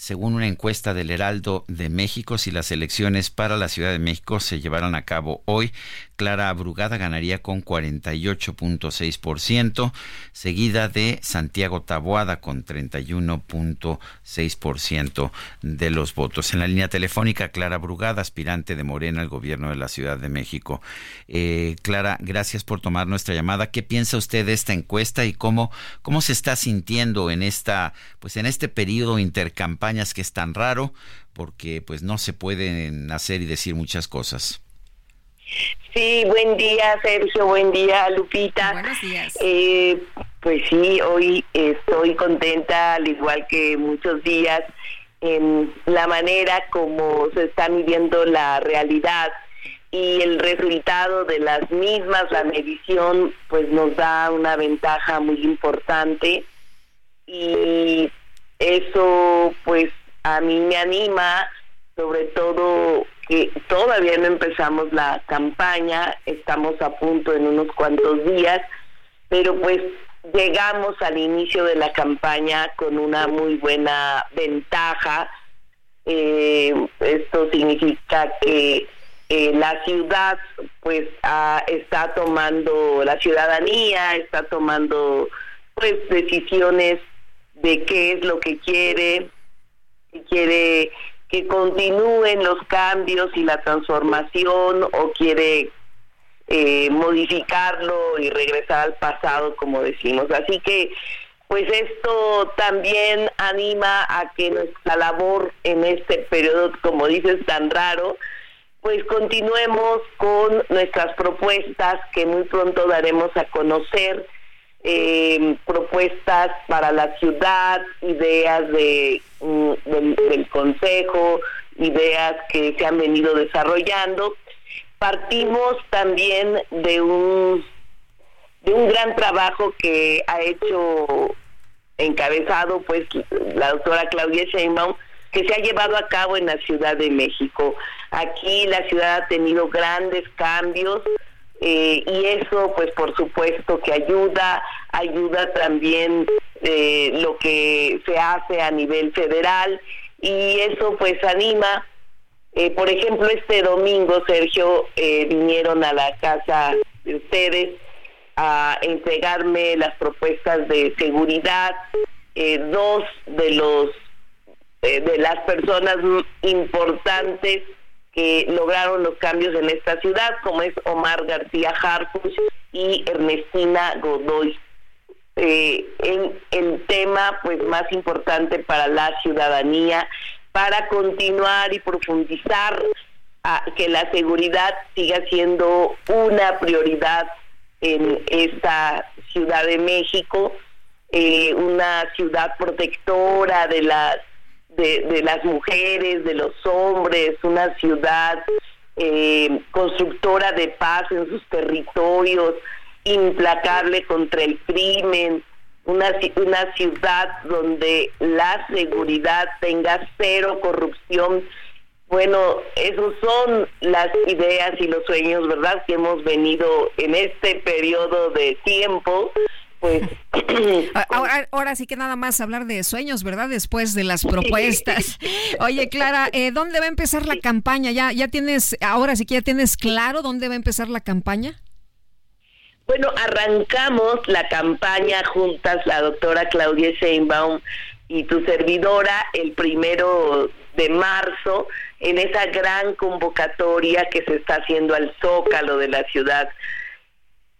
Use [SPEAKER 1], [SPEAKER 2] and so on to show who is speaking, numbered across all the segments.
[SPEAKER 1] Según una encuesta del Heraldo de México, si las elecciones para la Ciudad de México se llevaran a cabo hoy, Clara Abrugada ganaría con 48.6%, seguida de Santiago Taboada con 31.6% de los votos. En la línea telefónica, Clara Abrugada, aspirante de Morena al gobierno de la Ciudad de México. Eh, Clara, gracias por tomar nuestra llamada. ¿Qué piensa usted de esta encuesta y cómo, cómo se está sintiendo en esta, pues en este periodo intercampaña? Que es tan raro porque pues no se pueden hacer y decir muchas cosas.
[SPEAKER 2] Sí, buen día Sergio, buen día Lupita.
[SPEAKER 3] Buenos días.
[SPEAKER 2] Eh, pues sí, hoy estoy contenta, al igual que muchos días, en la manera como se está midiendo la realidad y el resultado de las mismas, la medición, pues nos da una ventaja muy importante y eso pues a mí me anima, sobre todo que todavía no empezamos la campaña, estamos a punto en unos cuantos días, pero pues llegamos al inicio de la campaña con una muy buena ventaja. Eh, esto significa que eh, la ciudad pues está tomando, la ciudadanía está tomando pues decisiones de qué es lo que quiere, si quiere que continúen los cambios y la transformación o quiere eh, modificarlo y regresar al pasado, como decimos. Así que, pues esto también anima a que nuestra labor en este periodo, como dices, tan raro, pues continuemos con nuestras propuestas que muy pronto daremos a conocer eh, propuestas para la ciudad, ideas de, mm, del, Consejo, ideas que se han venido desarrollando. Partimos también de un, de un gran trabajo que ha hecho encabezado pues la doctora Claudia Sheinbaum, que se ha llevado a cabo en la Ciudad de México. Aquí la ciudad ha tenido grandes cambios, eh, y eso pues por supuesto que ayuda, ayuda también eh, lo que se hace a nivel federal y eso pues anima. Eh, por ejemplo, este domingo, Sergio, vinieron a la casa de ustedes a entregarme las propuestas de seguridad. dos de los de las personas importantes que lograron los cambios en esta ciudad, como es Omar García Harfuch y Ernestina Godoy. Eh, en el tema pues más importante para la ciudadanía, para continuar y profundizar que la seguridad siga siendo una prioridad en esta Ciudad de México, eh, una ciudad protectora de las de, las mujeres, de los hombres, una ciudad eh, constructora de paz en sus territorios, implacable contra el crimen, una, una ciudad donde la seguridad tenga cero corrupción. Bueno, esos son las ideas y los sueños, ¿verdad?, que hemos venido en este periodo de tiempo pues
[SPEAKER 3] ahora, sí que nada más hablar de sueños, ¿verdad? Después de las propuestas. Oye, Clara, eh, ¿dónde va a empezar la campaña? ¿Ya, ya tienes, ahora sí que ya tienes claro dónde va a empezar la campaña?
[SPEAKER 2] Bueno, arrancamos la campaña juntas, la doctora Claudia Sheinbaum y tu servidora, el primero de marzo, en esa gran convocatoria que se está haciendo al Zócalo de la ciudad.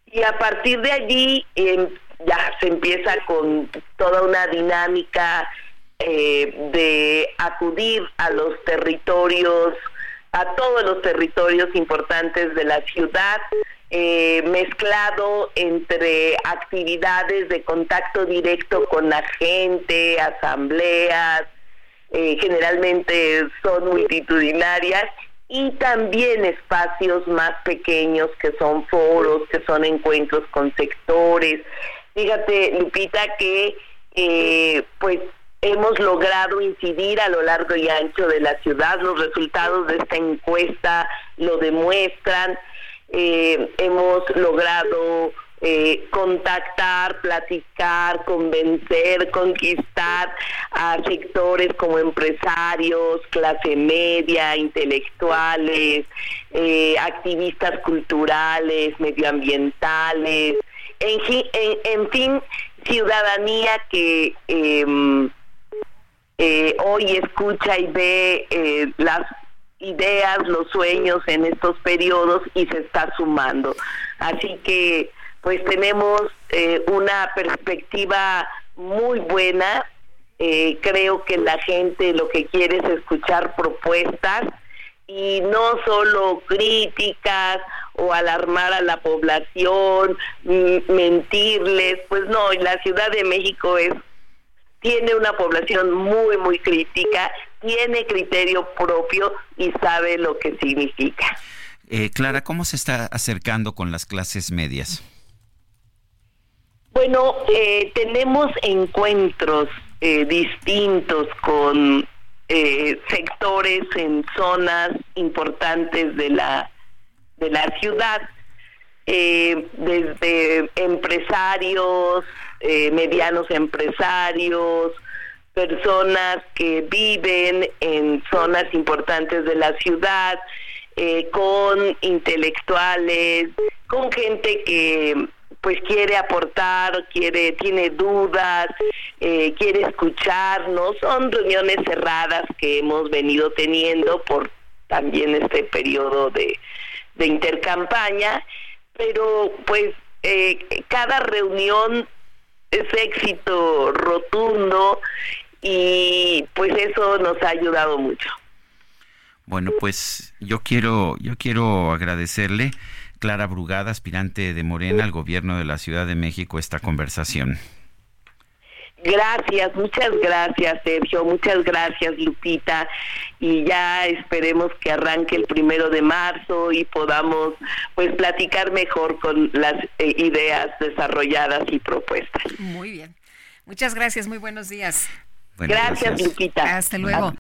[SPEAKER 2] Y a partir de allí, em, ya se empieza con toda una dinámica eh, de acudir a los territorios, a todos los territorios importantes de la ciudad, eh, mezclado entre actividades de contacto directo con la gente, asambleas, eh, generalmente son multitudinarias, y también espacios más pequeños que son foros, que son encuentros con sectores. Fíjate, Lupita, que eh, pues hemos logrado incidir a lo largo y ancho de la ciudad. Los resultados de esta encuesta lo demuestran. Eh, hemos logrado eh, contactar, platicar, convencer, conquistar a sectores como empresarios, clase media, intelectuales, activistas culturales, medioambientales, en, fin, ciudadanía que em, eh, hoy escucha y ve las ideas, los sueños en estos periodos y se está sumando. Así que pues tenemos eh, una perspectiva muy buena. Eh, creo que la gente lo que quiere es escuchar propuestas y no solo críticas o alarmar a la población, mentirles, pues no, la Ciudad de México es tiene una población muy muy crítica, tiene criterio propio y sabe lo que significa.
[SPEAKER 1] Eh, Clara, ¿cómo se está acercando con las clases medias?
[SPEAKER 2] Bueno, eh, tenemos encuentros eh, distintos con eh, sectores en zonas importantes de la de la ciudad, desde empresarios, medianos empresarios, personas que viven en zonas importantes de la ciudad, con intelectuales, con gente que pues quiere aportar, quiere, tiene dudas, eh, quiere escucharnos. Son reuniones cerradas que hemos venido teniendo por también este periodo de, de intercampaña, pero pues eh, cada reunión es éxito rotundo y pues eso nos ha ayudado mucho.
[SPEAKER 1] Bueno, pues yo quiero yo quiero agradecerle Clara Brugada, aspirante de Morena al gobierno de la Ciudad de México, esta conversación.
[SPEAKER 2] Gracias, muchas gracias Sergio, muchas gracias Lupita y ya esperemos que arranque el primero de marzo y podamos pues platicar mejor con las eh, ideas desarrolladas y propuestas.
[SPEAKER 3] Muy bien, muchas gracias, muy buenos días.
[SPEAKER 2] gracias Lupita.
[SPEAKER 3] Hasta luego.